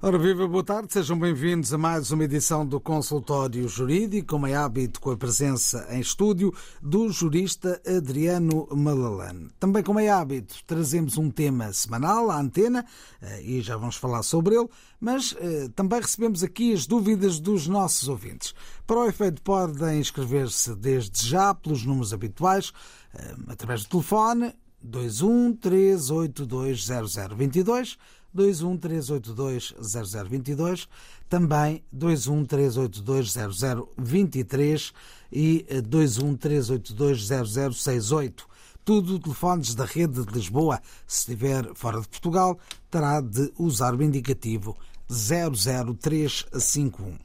Ora, viva, boa tarde, sejam bem-vindos a mais uma edição do Consultório Jurídico, como é hábito, com a presença em estúdio do jurista Adriano Malalane. Também, como é hábito, trazemos um tema semanal à antena eh, e já vamos falar sobre ele, mas eh, também recebemos aqui as dúvidas dos nossos ouvintes. Para o efeito, podem inscrever-se desde já pelos números habituais, eh, através do telefone 21 382 0022 213820022, também 213820023 e 213820068. Tudo telefones da rede de Lisboa. Se estiver fora de Portugal, terá de usar o indicativo 00351.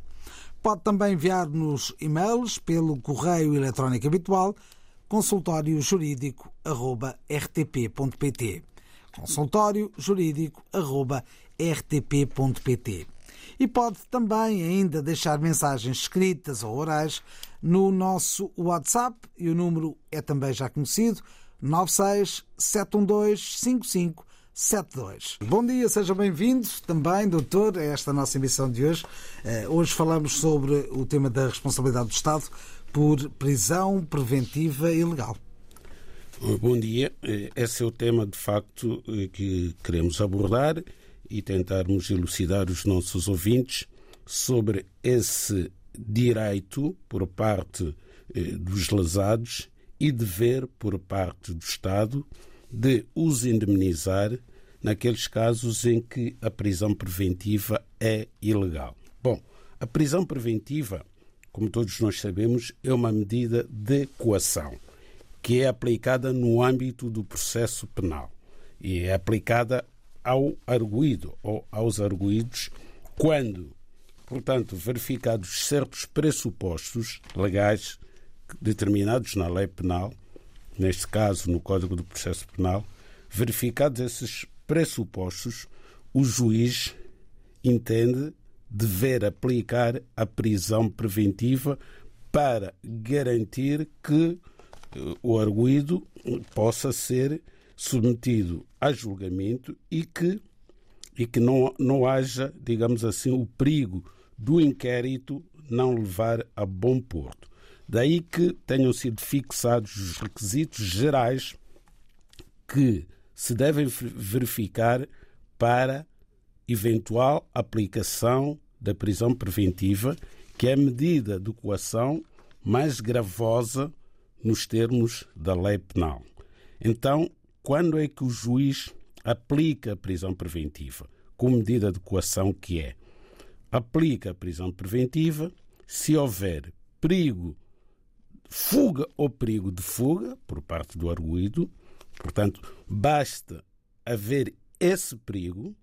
Pode também enviar-nos e-mails pelo correio eletrónico habitual consultóriojurídico.rtp.pt consultório jurídico.rtp.pt. E pode também ainda deixar mensagens escritas ou orais no nosso WhatsApp e o número é também já conhecido 96 712 5572. Bom dia, seja bem-vindo também, doutor, a esta nossa emissão de hoje. Eh, hoje falamos sobre o tema da responsabilidade do Estado por prisão preventiva ilegal. Bom dia. Esse é o tema, de facto, que queremos abordar e tentarmos elucidar os nossos ouvintes sobre esse direito por parte dos lesados e dever por parte do Estado de os indemnizar naqueles casos em que a prisão preventiva é ilegal. Bom, a prisão preventiva, como todos nós sabemos, é uma medida de coação que é aplicada no âmbito do processo penal e é aplicada ao arguído ou aos arguídos quando, portanto, verificados certos pressupostos legais determinados na lei penal, neste caso no Código do Processo Penal, verificados esses pressupostos, o juiz entende dever aplicar a prisão preventiva para garantir que o arguído possa ser submetido a julgamento e que, e que não, não haja, digamos assim, o perigo do inquérito não levar a bom porto. Daí que tenham sido fixados os requisitos gerais que se devem verificar para eventual aplicação da prisão preventiva, que é a medida de coação mais gravosa nos termos da lei penal. Então, quando é que o juiz aplica a prisão preventiva? Com medida de coação que é? Aplica a prisão preventiva se houver perigo, fuga ou perigo de fuga por parte do arguído. Portanto, basta haver esse perigo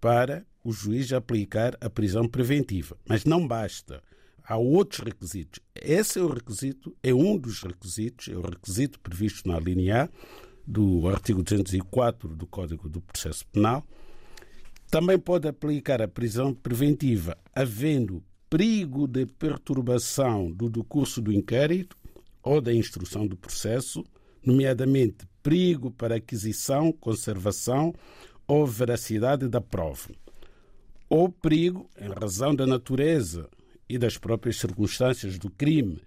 para o juiz aplicar a prisão preventiva. Mas não basta há outros requisitos. Esse é o requisito, é um dos requisitos, é o requisito previsto na linha A do artigo 204 do Código do Processo Penal. Também pode aplicar a prisão preventiva havendo perigo de perturbação do decurso do inquérito ou da instrução do processo, nomeadamente perigo para aquisição, conservação ou veracidade da prova, ou perigo em razão da natureza e das próprias circunstâncias do crime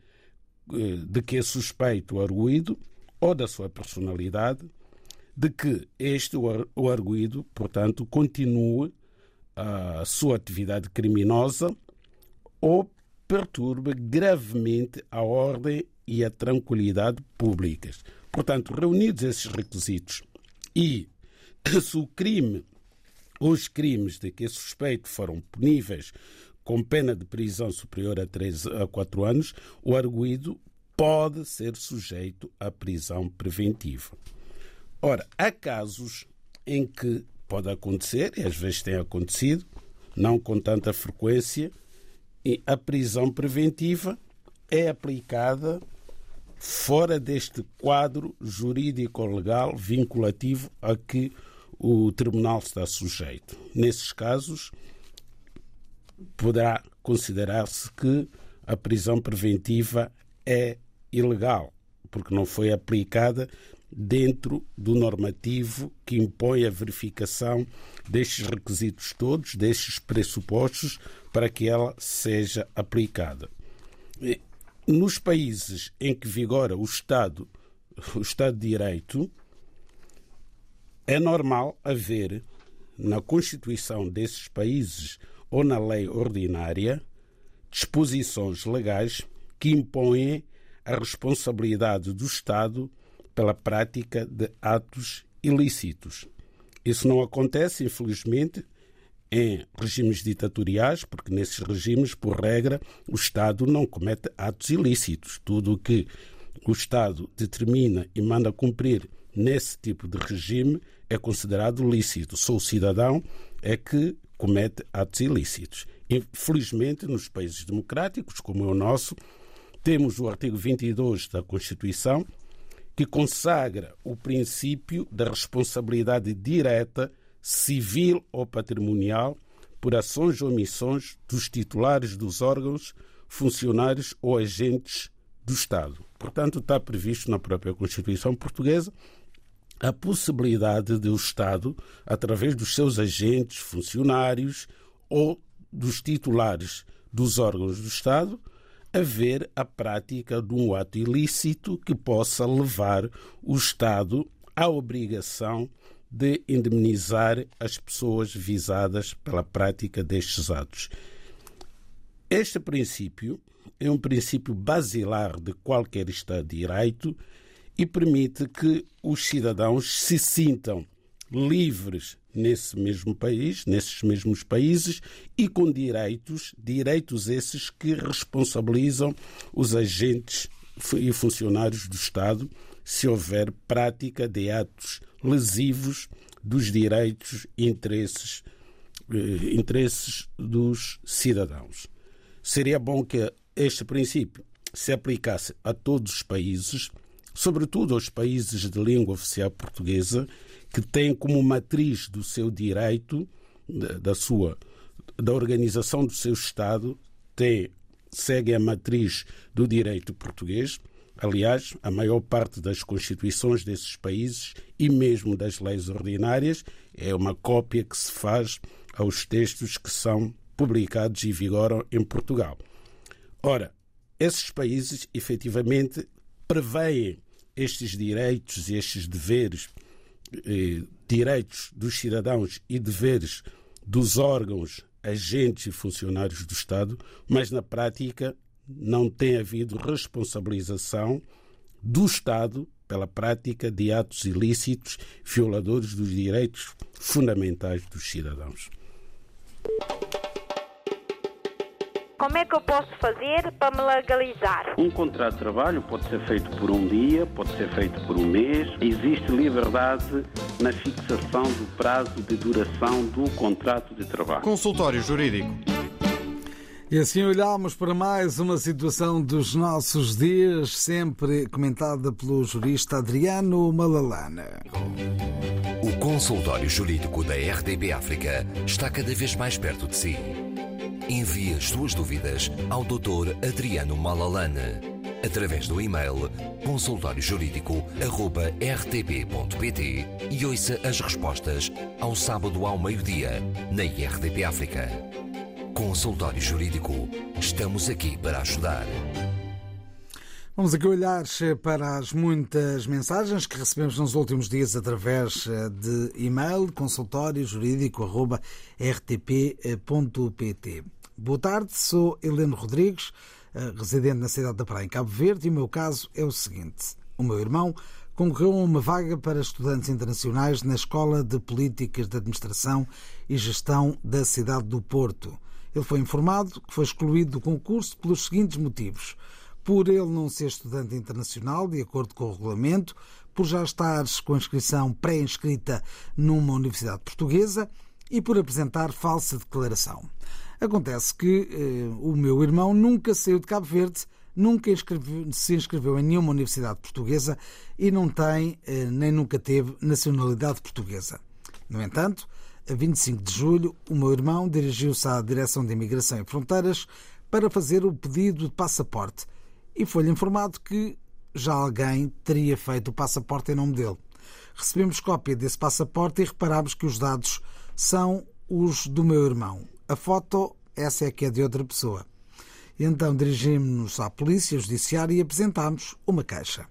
eh, de que é suspeito o arguído ou da sua personalidade, de que este, o arguído, portanto, continue a sua atividade criminosa ou perturbe gravemente a ordem e a tranquilidade públicas. Portanto, reunidos esses requisitos e se o crime os crimes de que é suspeito foram puníveis com pena de prisão superior a 3 a 4 anos, o arguído pode ser sujeito à prisão preventiva. Ora, há casos em que pode acontecer, e às vezes tem acontecido, não com tanta frequência, e a prisão preventiva é aplicada fora deste quadro jurídico-legal vinculativo a que o tribunal está sujeito. Nesses casos, poderá considerar-se que a prisão preventiva é ilegal, porque não foi aplicada dentro do normativo que impõe a verificação destes requisitos todos, destes pressupostos, para que ela seja aplicada. Nos países em que vigora o Estado, o Estado de Direito, é normal haver na Constituição desses países ou na lei ordinária disposições legais que impõem a responsabilidade do Estado pela prática de atos ilícitos. Isso não acontece, infelizmente, em regimes ditatoriais, porque nesses regimes, por regra, o Estado não comete atos ilícitos. Tudo o que o Estado determina e manda cumprir nesse tipo de regime é considerado lícito. Só o cidadão é que comete atos ilícitos. Infelizmente, nos países democráticos, como é o nosso, temos o artigo 22 da Constituição que consagra o princípio da responsabilidade direta, civil ou patrimonial, por ações ou omissões dos titulares dos órgãos, funcionários ou agentes do Estado. Portanto, está previsto na própria Constituição portuguesa a possibilidade de o Estado, através dos seus agentes, funcionários ou dos titulares dos órgãos do Estado, haver a prática de um ato ilícito que possa levar o Estado à obrigação de indemnizar as pessoas visadas pela prática destes atos. Este princípio é um princípio basilar de qualquer Estado de Direito e permite que os cidadãos se sintam livres nesse mesmo país, nesses mesmos países e com direitos, direitos esses que responsabilizam os agentes e funcionários do Estado se houver prática de atos lesivos dos direitos e interesses, eh, interesses dos cidadãos. Seria bom que este princípio se aplicasse a todos os países, sobretudo aos países de língua oficial portuguesa, que tem como matriz do seu direito, da sua da organização do seu Estado, tem, segue a matriz do direito português. Aliás, a maior parte das constituições desses países e mesmo das leis ordinárias é uma cópia que se faz aos textos que são publicados e vigoram em Portugal. Ora, esses países efetivamente preveem estes direitos e estes deveres eh, direitos dos cidadãos e deveres dos órgãos, agentes e funcionários do Estado, mas na prática não tem havido responsabilização do Estado pela prática de atos ilícitos violadores dos direitos fundamentais dos cidadãos. Como é que eu posso fazer para me legalizar? Um contrato de trabalho pode ser feito por um dia, pode ser feito por um mês. Existe liberdade na fixação do prazo de duração do contrato de trabalho. Consultório Jurídico. E assim olhamos para mais uma situação dos nossos dias, sempre comentada pelo jurista Adriano Malalana. O consultório jurídico da RDB África está cada vez mais perto de si. Envie as suas dúvidas ao Dr. Adriano Malalane através do e-mail consultóriojurídico.rtp.pt e ouça as respostas ao sábado ao meio-dia na RDP África. Consultório Jurídico. Estamos aqui para ajudar. Vamos aqui olhar para as muitas mensagens que recebemos nos últimos dias através de e-mail consultóriojurídico.rtp.pt. Boa tarde, sou Heleno Rodrigues, residente na cidade da Praia, em Cabo Verde, e o meu caso é o seguinte: o meu irmão concorreu a uma vaga para estudantes internacionais na Escola de Políticas de Administração e Gestão da cidade do Porto. Ele foi informado que foi excluído do concurso pelos seguintes motivos por ele não ser estudante internacional, de acordo com o regulamento, por já estar com inscrição pré-inscrita numa universidade portuguesa e por apresentar falsa declaração. Acontece que eh, o meu irmão nunca saiu de Cabo Verde, nunca se inscreveu em nenhuma universidade portuguesa e não tem, eh, nem nunca teve, nacionalidade portuguesa. No entanto, a 25 de julho, o meu irmão dirigiu-se à Direção de Imigração e Fronteiras para fazer o pedido de passaporte e foi-lhe informado que já alguém teria feito o passaporte em nome dele. Recebemos cópia desse passaporte e reparámos que os dados são os do meu irmão. A foto, essa é que é de outra pessoa. Então dirigimos-nos à Polícia Judiciária e apresentámos uma queixa.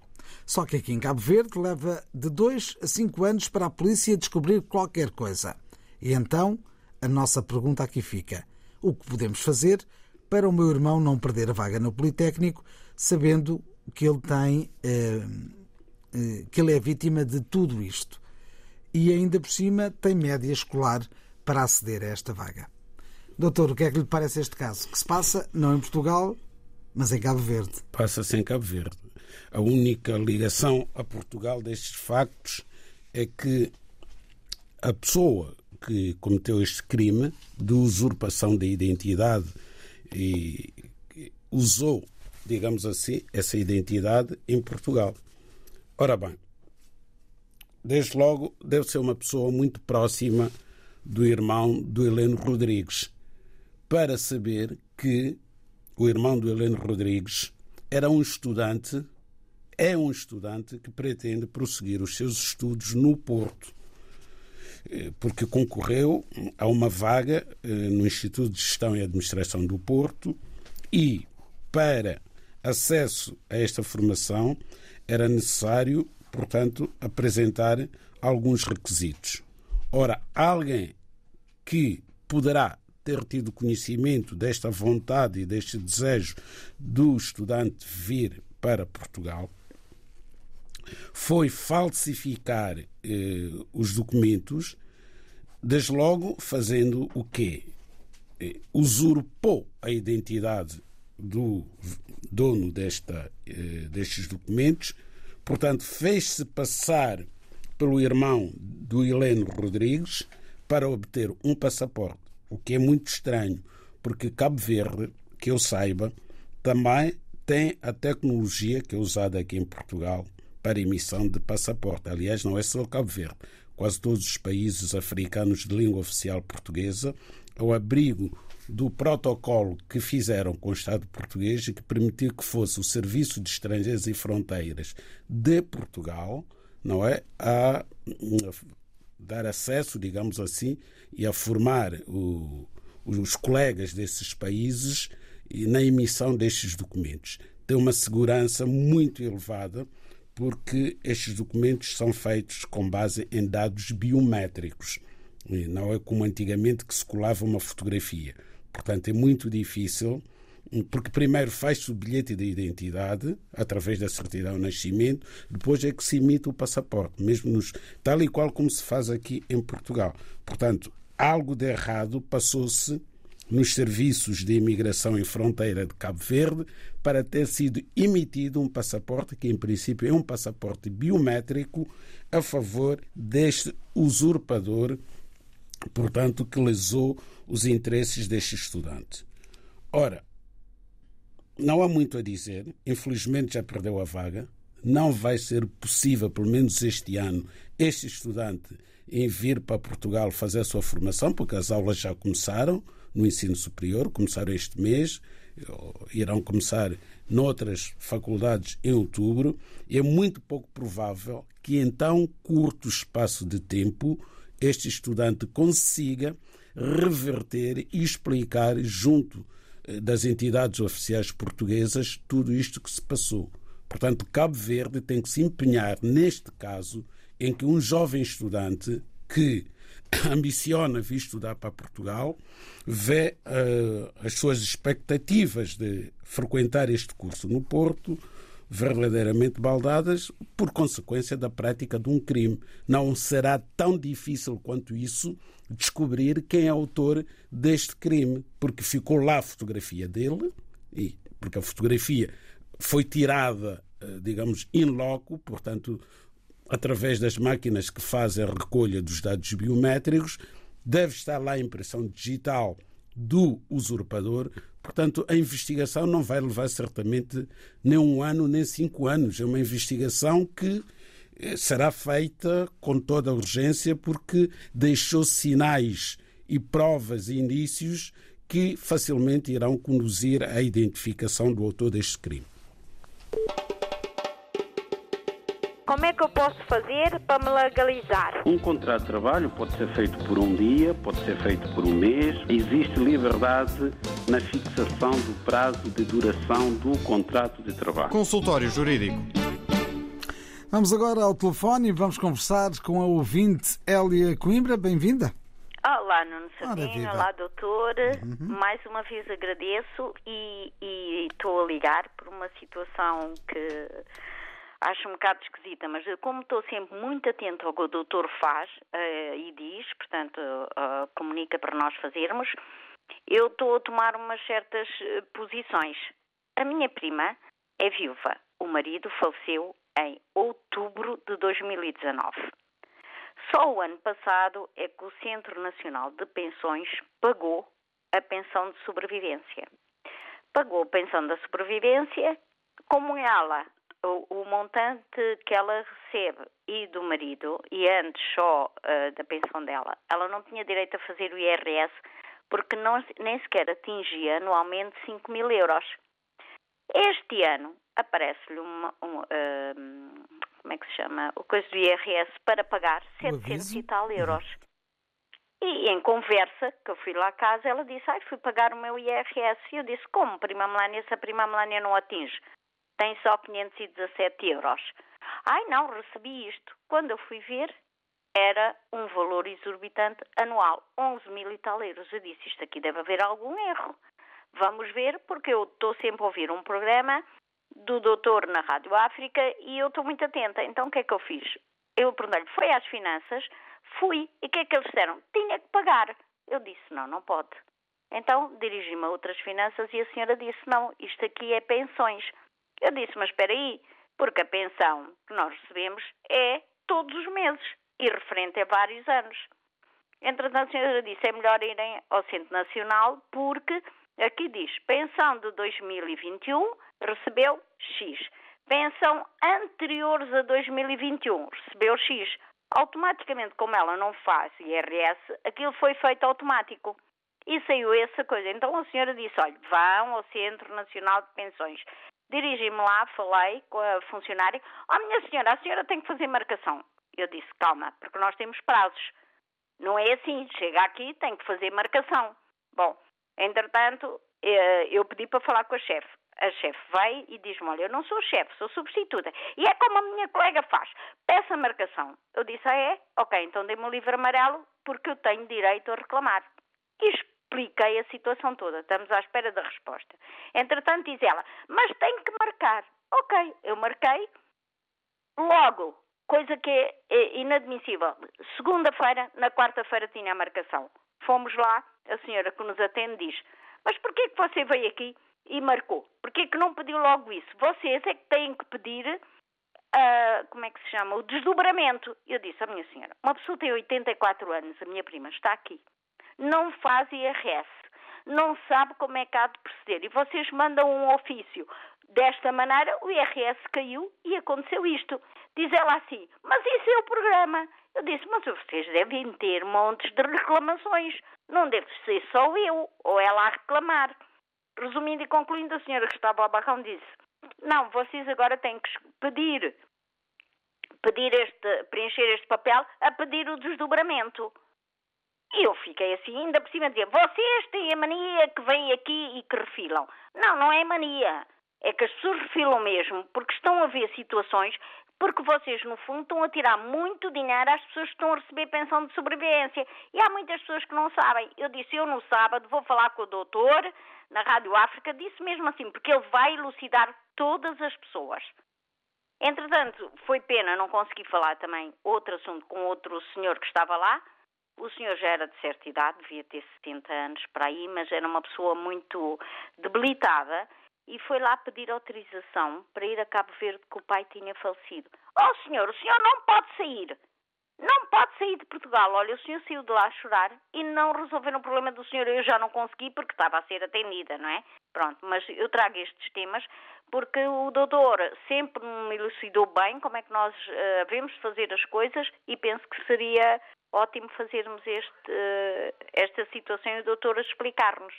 Só que aqui em Cabo Verde leva de dois a cinco anos para a polícia descobrir qualquer coisa. E então a nossa pergunta aqui fica: o que podemos fazer para o meu irmão não perder a vaga no Politécnico, sabendo que ele tem eh, eh, que ele é vítima de tudo isto e ainda por cima tem média escolar para aceder a esta vaga. Doutor, o que é que lhe parece este caso? Que se passa não em Portugal, mas em Cabo Verde. Passa-se em Cabo Verde. A única ligação a Portugal destes factos é que a pessoa que cometeu este crime de usurpação da identidade e usou, digamos assim, essa identidade em Portugal. Ora bem, desde logo deve ser uma pessoa muito próxima do irmão do Heleno Rodrigues, para saber que o irmão do Heleno Rodrigues era um estudante, é um estudante que pretende prosseguir os seus estudos no Porto, eh, porque concorreu a uma vaga eh, no Instituto de Gestão e Administração do Porto e, para acesso a esta formação, era necessário, portanto, apresentar alguns requisitos. Ora, alguém que poderá ter tido conhecimento desta vontade e deste desejo do estudante vir para Portugal, foi falsificar eh, os documentos, desde logo fazendo o quê? Eh, usurpou a identidade do dono desta, eh, destes documentos, portanto, fez-se passar pelo irmão do Heleno Rodrigues para obter um passaporte o que é muito estranho, porque Cabo Verde, que eu saiba, também tem a tecnologia que é usada aqui em Portugal para emissão de passaporte. Aliás, não é só Cabo Verde. Quase todos os países africanos de língua oficial portuguesa, ao abrigo do protocolo que fizeram com o Estado português e que permitiu que fosse o Serviço de Estrangeiros e Fronteiras de Portugal, não é, a dar acesso, digamos assim, e a formar o, os colegas desses países na emissão destes documentos. Tem uma segurança muito elevada porque estes documentos são feitos com base em dados biométricos. Não é como antigamente que se colava uma fotografia. Portanto, é muito difícil porque primeiro faz-se o bilhete de identidade através da certidão de nascimento, depois é que se emite o passaporte, mesmo nos, tal e qual como se faz aqui em Portugal. Portanto, algo de errado passou-se nos serviços de imigração e fronteira de Cabo Verde para ter sido emitido um passaporte que, em princípio, é um passaporte biométrico a favor deste usurpador, portanto, que lesou os interesses deste estudante. Ora, não há muito a dizer. Infelizmente já perdeu a vaga. Não vai ser possível, pelo menos este ano, este estudante em vir para Portugal fazer a sua formação, porque as aulas já começaram no ensino superior, começaram este mês, irão começar noutras faculdades em outubro. É muito pouco provável que em tão curto espaço de tempo este estudante consiga reverter e explicar junto eh, das entidades oficiais portuguesas tudo isto que se passou. Portanto, Cabo Verde tem que se empenhar, neste caso, em que um jovem estudante que ambiciona vir estudar para Portugal vê uh, as suas expectativas de frequentar este curso no Porto verdadeiramente baldadas por consequência da prática de um crime. Não será tão difícil quanto isso descobrir quem é autor deste crime, porque ficou lá a fotografia dele, e porque a fotografia foi tirada, eh, digamos, in loco, portanto, através das máquinas que fazem a recolha dos dados biométricos, deve estar lá a impressão digital do usurpador. Portanto, a investigação não vai levar certamente nem um ano nem cinco anos. É uma investigação que eh, será feita com toda a urgência porque deixou sinais e provas e indícios que facilmente irão conduzir à identificação do autor deste crime. Como é que eu posso fazer para me legalizar? Um contrato de trabalho pode ser feito por um dia, pode ser feito por um mês. Existe liberdade na fixação do prazo de duração do contrato de trabalho. Consultório Jurídico. Vamos agora ao telefone e vamos conversar com a ouvinte Hélia Coimbra. Bem-vinda. Olá, Nuno viva. Olá, doutor. Mais uma vez agradeço e estou a ligar por uma situação que acho um bocado esquisita, mas eu, como estou sempre muito atento ao que o doutor faz eh, e diz, portanto, eh, comunica para nós fazermos, eu estou a tomar umas certas eh, posições. A minha prima é viúva. O marido faleceu em outubro de 2019. Só o ano passado é que o Centro Nacional de Pensões pagou a pensão de sobrevivência. Pagou a pensão da sobrevivência como ela, o, o montante que ela recebe e do marido, e antes só eh, da pensão dela, ela não tinha direito a fazer o IRS porque não, nem sequer atingia anualmente 5 mil euros. Este ano aparece-lhe uma, um, ahm, como é que se chama? O coisa do IRS para pagar 700 aviso? e tal euros. E em conversa, que eu fui lá à casa, ela disse, ai, fui pagar o meu IRS. E eu disse, como, prima Melania, se a prima Melania não atinge? Tem só 517 euros. Ai, não, recebi isto. Quando eu fui ver, era um valor exorbitante anual, 11 mil e tal euros. Eu disse, isto aqui deve haver algum erro. Vamos ver, porque eu estou sempre a ouvir um programa do doutor na Rádio África e eu estou muito atenta. Então o que é que eu fiz? Eu perguntei-lhe, foi às finanças, fui, e o que é que eles disseram? Tinha que pagar. Eu disse, não, não pode. Então dirigi-me a outras finanças e a senhora disse, não, isto aqui é pensões. Eu disse, mas espera aí, porque a pensão que nós recebemos é todos os meses e referente a vários anos. Entretanto, a senhora disse, é melhor irem ao Centro Nacional porque aqui diz, pensão de 2021 recebeu X. Pensão anteriores a 2021 recebeu X. Automaticamente, como ela não faz IRS, aquilo foi feito automático. E saiu essa coisa. Então a senhora disse, olha, vão ao Centro Nacional de Pensões. Dirigi-me lá, falei com a funcionária. Oh, minha senhora, a senhora tem que fazer marcação. Eu disse, calma, porque nós temos prazos. Não é assim, chega aqui, tem que fazer marcação. Bom, entretanto, eh, eu pedi para falar com a chefe. A chefe veio e diz-me, olha, eu não sou chefe, sou substituta. E é como a minha colega faz, peça marcação. Eu disse, ah é? Ok, então dê-me o livro amarelo, porque eu tenho direito a reclamar. E expliquei a situação toda, estamos à espera da resposta. Entretanto, diz ela, mas tem que marcar. Ok, eu marquei, logo, coisa que é, é inadmissível. Segunda-feira, na quarta-feira tinha a marcação. Fomos lá, a senhora que nos atende diz, mas porquê que você veio aqui e marcou? Porquê que não pediu logo isso? Vocês é que têm que pedir, ah, como é que se chama, o desdobramento. Eu disse à minha senhora, uma pessoa tem 84 anos, a minha prima está aqui, não faz IRS, não sabe como é que há de proceder, e vocês mandam um ofício. Desta maneira, o IRS caiu e aconteceu isto. Diz ela assim, mas isso é o programa. Eu disse, mas vocês devem ter montes de reclamações. Não deve ser só eu ou ela a reclamar. Resumindo e concluindo, a senhora que estava ao barrão disse, não, vocês agora têm que pedir, pedir este, preencher este papel a pedir o desdobramento. E eu fiquei assim, ainda por cima, a dizer, vocês têm a mania que vêm aqui e que refilam. Não, não é mania. É que as pessoas refilam mesmo porque estão a ver situações, porque vocês, no fundo, estão a tirar muito dinheiro às pessoas que estão a receber pensão de sobrevivência. E há muitas pessoas que não sabem. Eu disse, eu no sábado vou falar com o doutor na Rádio África, disse mesmo assim, porque ele vai elucidar todas as pessoas. Entretanto, foi pena não conseguir falar também outro assunto com outro senhor que estava lá. O senhor já era de certa idade, devia ter 70 anos para aí, mas era uma pessoa muito debilitada e foi lá pedir autorização para ir a Cabo Verde que o pai tinha falecido. Oh senhor, o senhor não pode sair. Não pode sair de Portugal. Olha, o senhor saiu de lá a chorar e não resolveram o problema do senhor. Eu já não consegui porque estava a ser atendida, não é? Pronto, mas eu trago estes temas porque o doutor sempre me elucidou bem como é que nós uh, devemos fazer as coisas e penso que seria ótimo fazermos este, uh, esta situação e o doutor explicar-nos.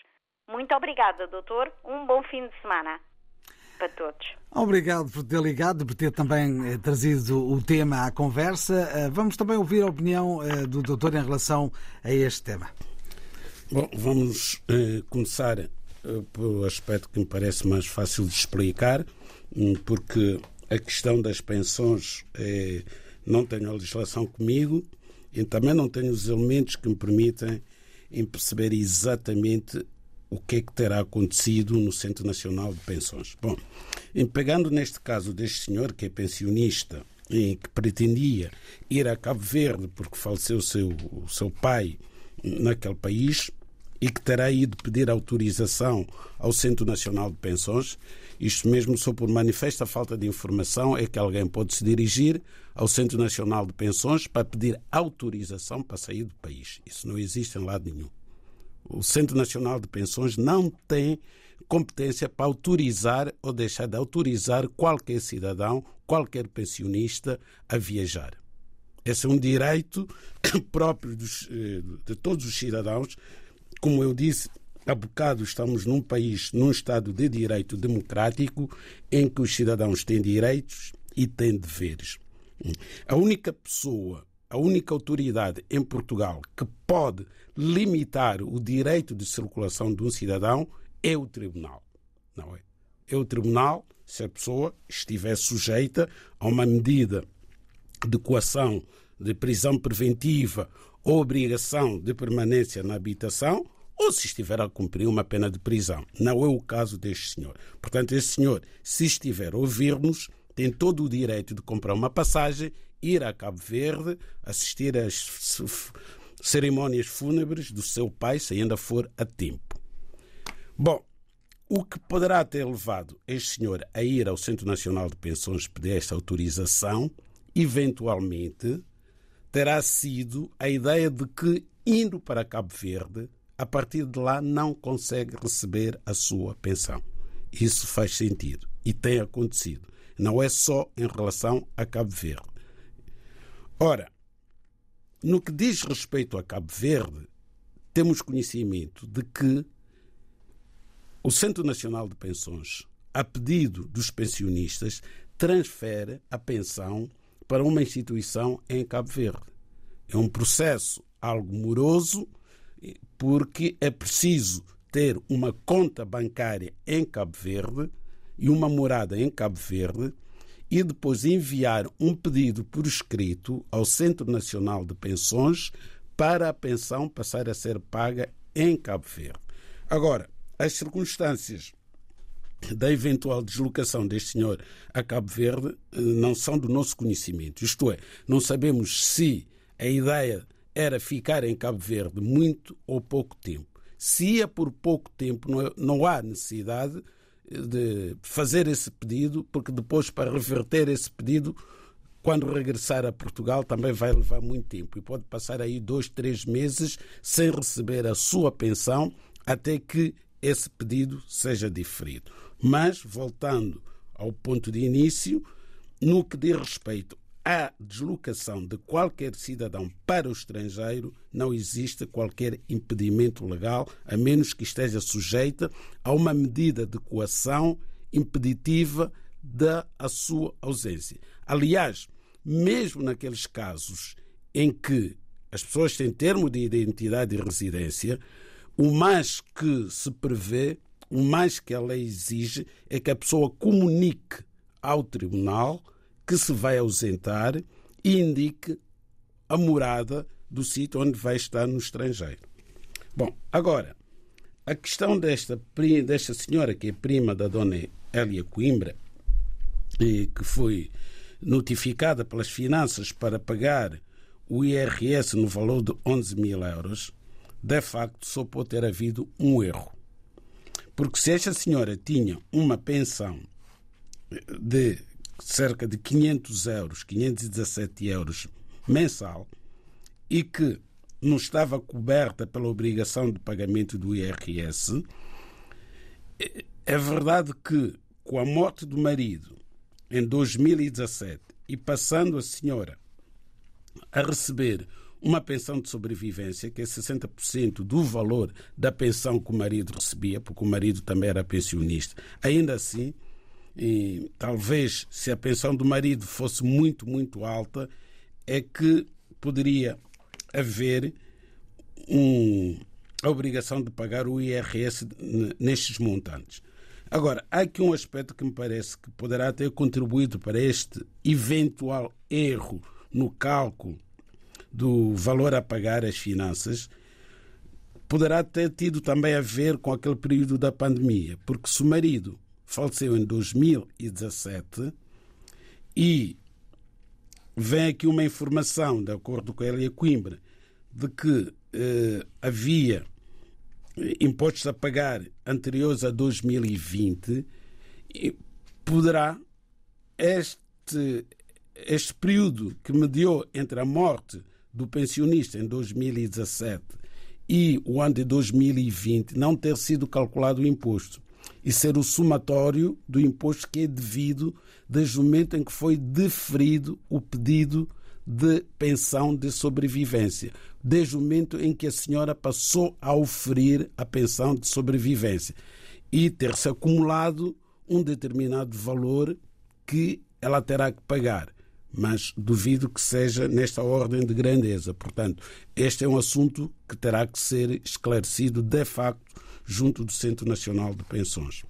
Muito obrigada, doutor. Um bom fim de semana para todos. Obrigado por ter ligado, por ter também eh, trazido o tema à conversa. Eh, vamos também ouvir a opinião eh, do doutor em relação a este tema. Bom, vamos eh, começar eh, pelo aspecto que me parece mais fácil de explicar, hum, porque a questão das pensões eh, não tenho a legislação comigo e também não tenho os elementos que me permitem em perceber exatamente o que é que terá acontecido no Centro Nacional de Pensões. Bom, pegando neste caso deste senhor que é pensionista e que pretendia ir a Cabo Verde porque faleceu seu, o seu pai naquele país e que terá ido pedir autorização ao Centro Nacional de Pensões, isto mesmo só por manifesta falta de informação é que alguém pode se dirigir ao Centro Nacional de Pensões para pedir autorização para sair do país. Isso não existe em lado nenhum. O Centro Nacional de Pensões não tem competência para autorizar ou deixar de autorizar qualquer cidadão, qualquer pensionista a viajar. Esse é um direito próprio dos, eh, de todos os cidadãos. Como eu disse, há bocado estamos num país, num Estado de direito democrático, em que os cidadãos têm direitos e têm deveres. A única pessoa a única autoridade em Portugal que pode limitar o direito de circulação de um cidadão é o tribunal. Não é? É o tribunal se a pessoa estiver sujeita a uma medida de coação de prisão preventiva ou obrigação de permanência na habitação ou se estiver a cumprir uma pena de prisão. Não é o caso deste senhor. Portanto, este senhor, se estiver a ouvir-nos, tem todo o direito de comprar uma passagem ir a Cabo Verde assistir às cerimónias fúnebres do seu pai, se ainda for a tempo. Bom, o que poderá ter levado este senhor a ir ao Centro Nacional de Pensões pedir esta autorização, eventualmente, terá sido a ideia de que, indo para Cabo Verde, a partir de lá não consegue receber a sua pensão. Isso faz sentido e tem acontecido. Não é só em relação a Cabo Verde. Ora, no que diz respeito a Cabo Verde, temos conhecimento de que o Centro Nacional de Pensões, a pedido dos pensionistas, transfere a pensão para uma instituição em Cabo Verde. É um processo algo moroso, porque é preciso ter uma conta bancária em Cabo Verde e uma morada em Cabo Verde e depois enviar um pedido por escrito ao Centro Nacional de Pensões para a pensão passar a ser paga em Cabo Verde. Agora, as circunstâncias da eventual deslocação deste senhor a Cabo Verde eh, não são do nosso conhecimento. Isto é, não sabemos se a ideia era ficar em Cabo Verde muito ou pouco tempo. Se ia por pouco tempo, não é, há necessidade de fazer esse pedido, porque depois, para reverter esse pedido, quando regressar a Portugal, também vai levar muito tempo e pode passar aí dois, três meses sem receber a sua pensão até que esse pedido seja diferido. Mas, voltando ao ponto de início, no que diz respeito à deslocação de qualquer cidadão para o estrangeiro, não existe qualquer impedimento legal, a menos que esteja sujeita a uma medida de coação impeditiva da sua ausência. Aliás, mesmo naqueles casos em que as pessoas têm termo de identidade e residência, o mais que se prevê, o mais que a lei exige, é que a pessoa comunique ao tribunal que se vai ausentar e indique a morada do sítio onde vai estar no estrangeiro. Bom, agora, a questão desta, desta senhora, que é prima da dona Elia Coimbra, e que foi notificada pelas finanças para pagar o IRS no valor de 11 mil euros, de facto só pode ter havido um erro. Porque se esta senhora tinha uma pensão de cerca de 500 euros, 517 euros mensal e que não estava coberta pela obrigação de pagamento do IRS, é verdade que com a morte do marido em 2017 e passando a senhora a receber uma pensão de sobrevivência, que é 60% do valor da pensão que o marido recebia, porque o marido também era pensionista. Ainda assim, e, talvez se a pensão do marido fosse muito, muito alta, é que poderia haver um, a obrigação de pagar o IRS nestes montantes. Agora, há aqui um aspecto que me parece que poderá ter contribuído para este eventual erro no cálculo do valor a pagar às finanças, poderá ter tido também a ver com aquele período da pandemia, porque se o marido faleceu em 2017 e vem aqui uma informação, de acordo com a Elia Coimbra, de que eh, havia impostos a pagar anteriores a 2020, poderá este, este período que mediou entre a morte do pensionista em 2017 e o ano de 2020 não ter sido calculado o imposto e ser o somatório do imposto que é devido desde o momento em que foi deferido o pedido de pensão de sobrevivência, desde o momento em que a senhora passou a oferir a pensão de sobrevivência e ter-se acumulado um determinado valor que ela terá que pagar mas duvido que seja nesta ordem de grandeza. Portanto, este é um assunto que terá que ser esclarecido de facto junto do Centro Nacional de Pensões.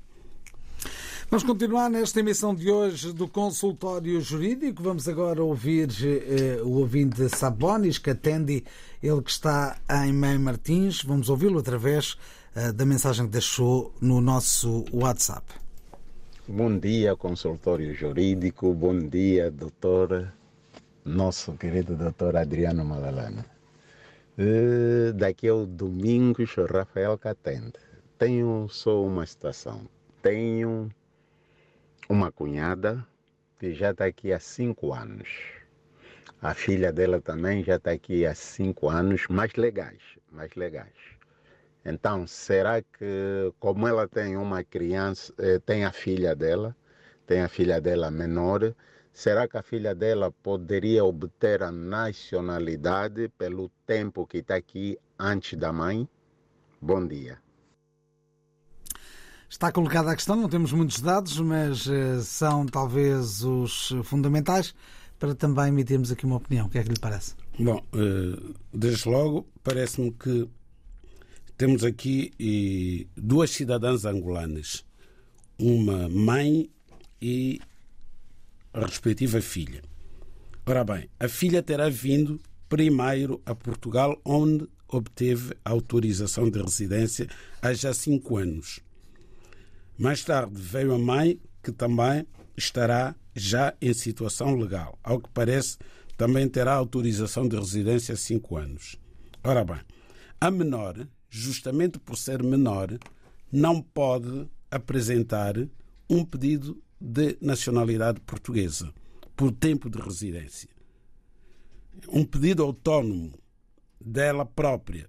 Vamos continuar nesta emissão de hoje do Consultório Jurídico. Vamos agora ouvir eh, o ouvinte Sabonis, que atende, ele que está em Mãe Martins. Vamos ouvi-lo através eh, da mensagem que deixou no nosso WhatsApp. Bom dia, consultório jurídico. Bom dia, doutor, nosso querido doutor Adriano Malalana. Uh, daqui ao domingo, Rafael Catende. Tenho só uma situação. Tenho uma cunhada que já está aqui há cinco anos. A filha dela também já está aqui há cinco anos, mais legais, mais legais. Então, será que, como ela tem uma criança, eh, tem a filha dela, tem a filha dela menor, será que a filha dela poderia obter a nacionalidade pelo tempo que está aqui antes da mãe? Bom dia. Está colocada a questão, não temos muitos dados, mas eh, são talvez os fundamentais para também emitirmos aqui uma opinião. O que é que lhe parece? Bom, eh, desde logo, parece-me que temos aqui duas cidadãs angolanas, uma mãe e a respectiva filha. Ora bem, a filha terá vindo primeiro a Portugal, onde obteve autorização de residência há já cinco anos. Mais tarde veio a mãe, que também estará já em situação legal. Ao que parece, também terá autorização de residência há cinco anos. Ora bem, a menor justamente por ser menor, não pode apresentar um pedido de nacionalidade portuguesa por tempo de residência. Um pedido autónomo dela própria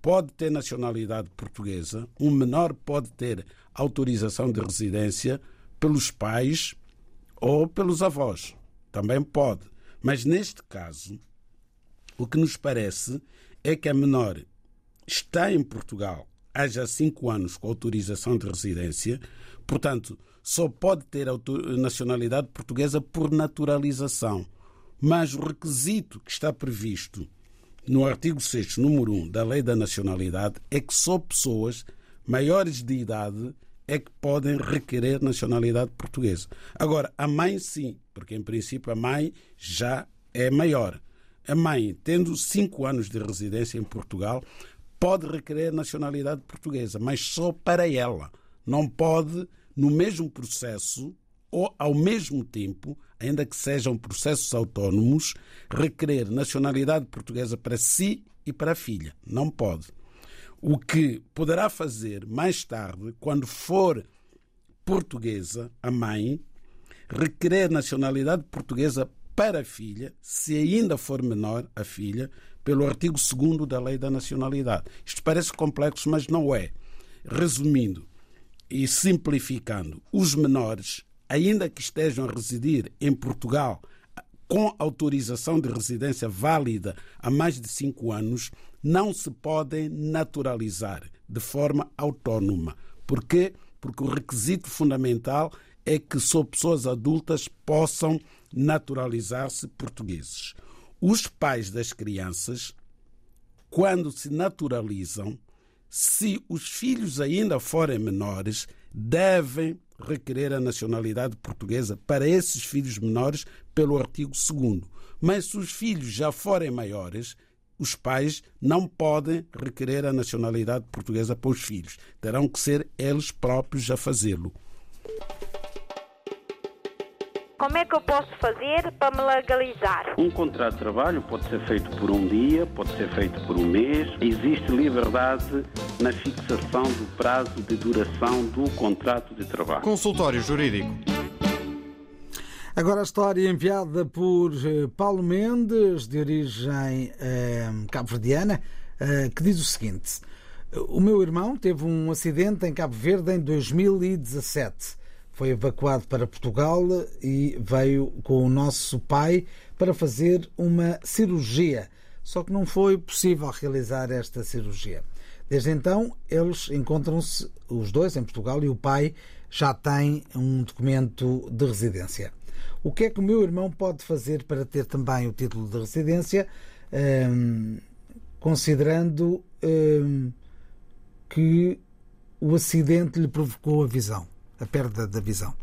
pode ter nacionalidade portuguesa, um menor pode ter autorização de residência pelos pais ou pelos avós. Também pode. Mas neste caso, o que nos parece é que a menor está em Portugal há já cinco anos com autorização de residência, portanto, só pode ter nacionalidade portuguesa por naturalização. Mas o requisito que está previsto no artigo 6, número 1 da Lei da Nacionalidade é que só pessoas maiores de idade é que podem requerer nacionalidade portuguesa. Agora, a mãe sim, porque em princípio a mãe já é maior. A mãe, tendo cinco anos de residência em Portugal, pode requerer nacionalidade portuguesa, mas só para ela. Não pode, no mesmo processo ou ao mesmo tempo, ainda que sejam processos autónomos, requerer nacionalidade portuguesa para si e para a filha. Não pode. O que poderá fazer mais tarde, quando for portuguesa, a mãe, requerer nacionalidade portuguesa para a filha, se ainda for menor a filha, pelo artigo 2 da Lei da Nacionalidade. Isto parece complexo, mas não é. Resumindo e simplificando, os menores, ainda que estejam a residir em Portugal com autorização de residência válida há mais de cinco anos, não se podem naturalizar de forma autónoma. Porquê? Porque o requisito fundamental é que só pessoas adultas possam naturalizar-se portugueses. Os pais das crianças, quando se naturalizam, se os filhos ainda forem menores, devem requerer a nacionalidade portuguesa para esses filhos menores pelo artigo 2. Mas se os filhos já forem maiores, os pais não podem requerer a nacionalidade portuguesa para os filhos. Terão que ser eles próprios a fazê-lo. Como é que eu posso fazer para me legalizar? Um contrato de trabalho pode ser feito por um dia, pode ser feito por um mês. Existe liberdade na fixação do prazo de duração do contrato de trabalho. Consultório Jurídico. Agora a história enviada por eh, Paulo Mendes, de origem eh, cabo-verdiana, eh, que diz o seguinte: O meu irmão teve um acidente em Cabo Verde em 2017 foi evacuado para Portugal e veio com o nosso pai para fazer uma cirurgia. Só que não foi possível realizar esta cirurgia. Desde então, eles encontram-se, os dois, em Portugal e o pai já tem um documento de residência. O que é que o meu irmão pode fazer para ter também o título de residência, hum, considerando hum, que o acidente lhe provocou a visão? A perda da visão?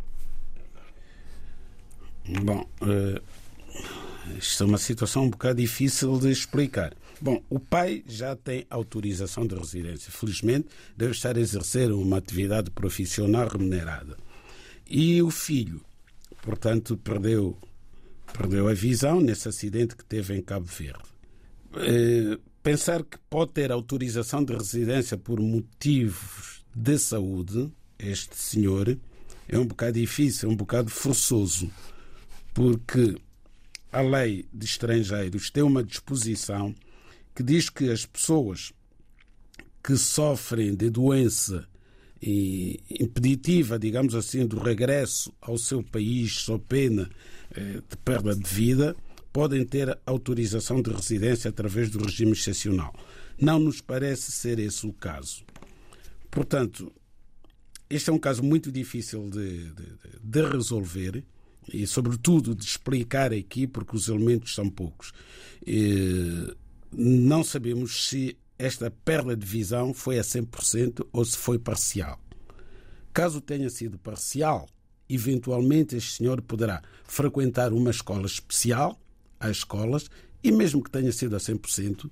Bom, uh, isto é uma situação um bocado difícil de explicar. Bom, o pai já tem autorização de residência. Felizmente, deve estar a exercer uma atividade profissional remunerada. E o filho, portanto, perdeu, perdeu a visão nesse acidente que teve em Cabo Verde. Uh, pensar que pode ter autorização de residência por motivos de saúde este senhor é um bocado difícil, é um bocado forçoso, porque a lei de estrangeiros tem uma disposição que diz que as pessoas que sofrem de doença impeditiva, digamos assim, do regresso ao seu país sob pena eh, de perda de vida, podem ter autorização de residência através do regime excepcional. Não nos parece ser esse o caso. Portanto, este é um caso muito difícil de, de, de, resolver e, sobretudo, de explicar aqui, porque os elementos são poucos. E não sabemos se esta perda de visão foi a 100% ou se foi parcial. Caso tenha sido parcial, eventualmente este senhor poderá frequentar uma escola especial, as escolas, e mesmo que tenha sido a 100%,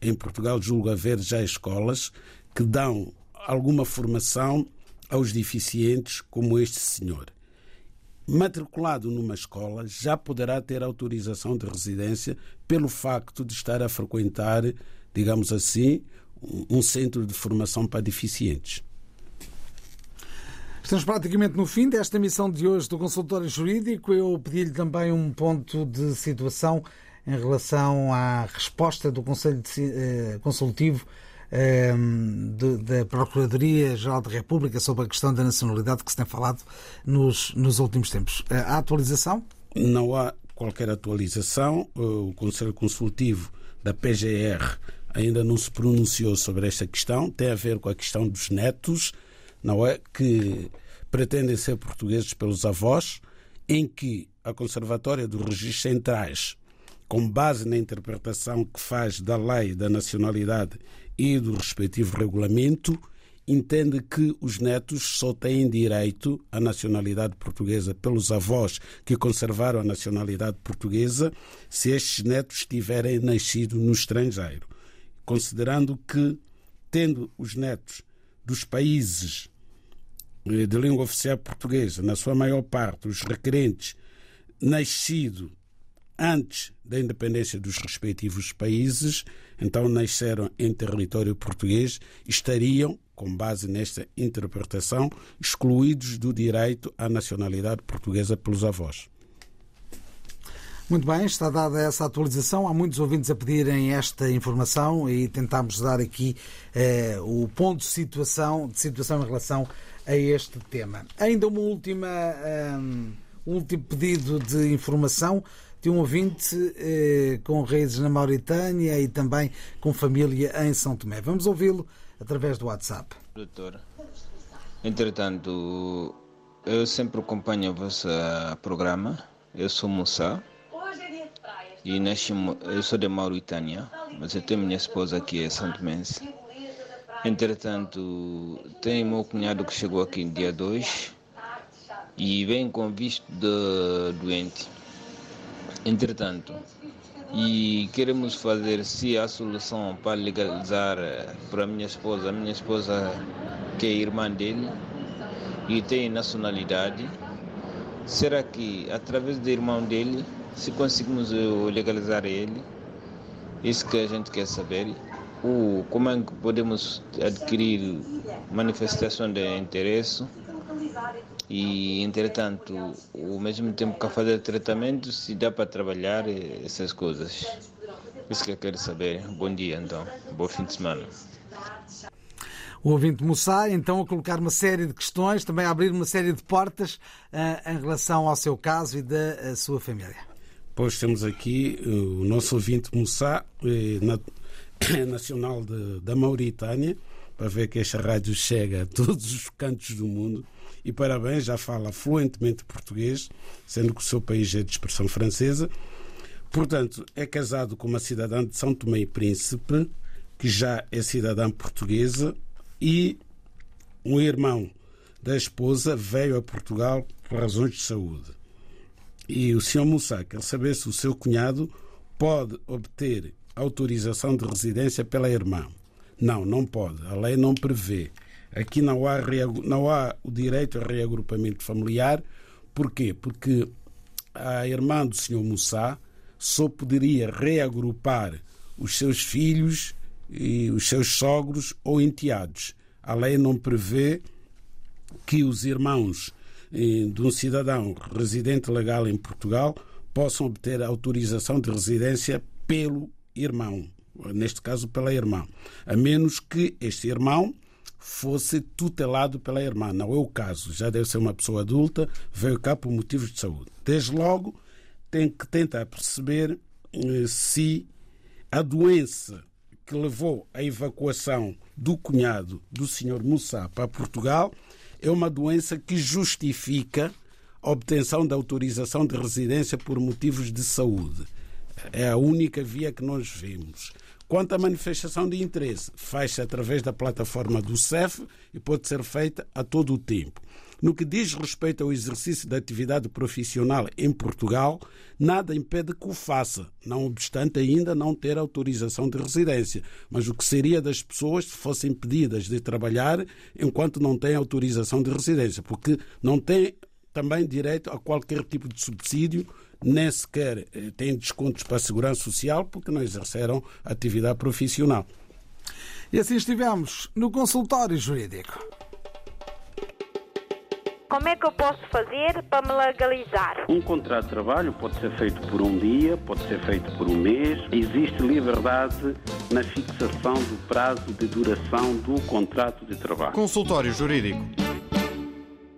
em Portugal julgo haver já escolas que dão alguma formação aos deficientes como este senhor. Matriculado numa escola, já poderá ter autorização de residência pelo facto de estar a frequentar, digamos assim, um centro de formação para deficientes. Estamos praticamente no fim desta missão de hoje do consultório jurídico. Eu pedi-lhe também um ponto de situação em relação à resposta do Conselho eh, Consultivo da Procuradoria-Geral da República sobre a questão da nacionalidade que se tem falado nos, nos últimos tempos. Eh, há atualização? Não há qualquer atualização. O Conselho Consultivo da PGR ainda não se pronunciou sobre esta questão. Tem a ver com a questão dos netos, não é? Que pretendem ser portugueses pelos avós, em que a Conservatória dos Registros Centrais, com base na interpretação que faz da lei da nacionalidade e do respectivo regulamento, entende que os netos só têm direito à nacionalidade portuguesa pelos avós que conservaram a nacionalidade portuguesa se estes netos tiverem nascido no estrangeiro. Considerando que, tendo os netos dos países eh, de língua oficial portuguesa, na sua maior parte, os requerentes, nascido antes da independência dos respectivos países, então nasceram em território português, estariam, com base nesta interpretação, excluídos do direito à nacionalidade portuguesa pelos avós. Muito bem, está dada essa atualização. Há muitos ouvintes a pedirem esta informação e tentámos dar aqui eh, o ponto de situação, de situação em relação a este tema. Ainda uma última, um, um último pedido de informação de um ouvinte eh, com raízes na Mauritânia e também com família em São Tomé. Vamos ouvi-lo através do WhatsApp. Doutor, entretanto, eu sempre acompanho o vosso programa. Eu sou Moussa e nasci, eu sou de Mauritânia, mas eu tenho minha esposa aqui em São Tomé. Entretanto, tem meu cunhado que chegou aqui no dia 2 e vem com visto de doente. Entretanto, e queremos fazer se a solução para legalizar eh, para a minha esposa, a minha esposa que é irmã dele e tem nacionalidade, será que através do irmão dele se conseguimos eh, legalizar ele, isso que a gente quer saber. O, como é que podemos adquirir manifestação de interesse e, entretanto, ao mesmo tempo que a fazer tratamento, se dá para trabalhar essas coisas. Isso que eu quero saber. Bom dia, então. Bom fim de semana. O ouvinte Mussá, então, a colocar uma série de questões, também a abrir uma série de portas uh, em relação ao seu caso e da uh, sua família. Pois temos aqui uh, o nosso ouvinte Moussa, eh, na, nacional de, da Mauritânia, para ver que esta rádio chega a todos os cantos do mundo. E parabéns, já fala fluentemente português, sendo que o seu país é de expressão francesa. Portanto, é casado com uma cidadã de São Tomé e Príncipe, que já é cidadã portuguesa, e um irmão da esposa veio a Portugal por razões de saúde. E o Sr. Moussa quer saber se o seu cunhado pode obter autorização de residência pela irmã. Não, não pode. A lei não prevê. Aqui não há, não há o direito a reagrupamento familiar. Porquê? Porque a irmã do Sr. Moussa só poderia reagrupar os seus filhos e os seus sogros ou enteados. A lei não prevê que os irmãos de um cidadão residente legal em Portugal possam obter autorização de residência pelo irmão, neste caso pela irmã, a menos que este irmão fosse tutelado pela irmã. Não é o caso, já deve ser uma pessoa adulta, veio cá por motivos de saúde. Desde logo, tem que tentar perceber eh, se a doença que levou à evacuação do cunhado do Sr. Moussa para Portugal é uma doença que justifica a obtenção da autorização de residência por motivos de saúde. É a única via que nós vemos. Quanto à manifestação de interesse, faz-se através da plataforma do CEF e pode ser feita a todo o tempo. No que diz respeito ao exercício da atividade profissional em Portugal, nada impede que o faça, não obstante ainda não ter autorização de residência. Mas o que seria das pessoas se fossem impedidas de trabalhar enquanto não têm autorização de residência? Porque não têm também direito a qualquer tipo de subsídio, nem sequer eh, têm descontos para a segurança social porque não exerceram atividade profissional. E assim estivemos no consultório jurídico. Como é que eu posso fazer para me legalizar? Um contrato de trabalho pode ser feito por um dia, pode ser feito por um mês. Existe liberdade na fixação do prazo de duração do contrato de trabalho. Consultório Jurídico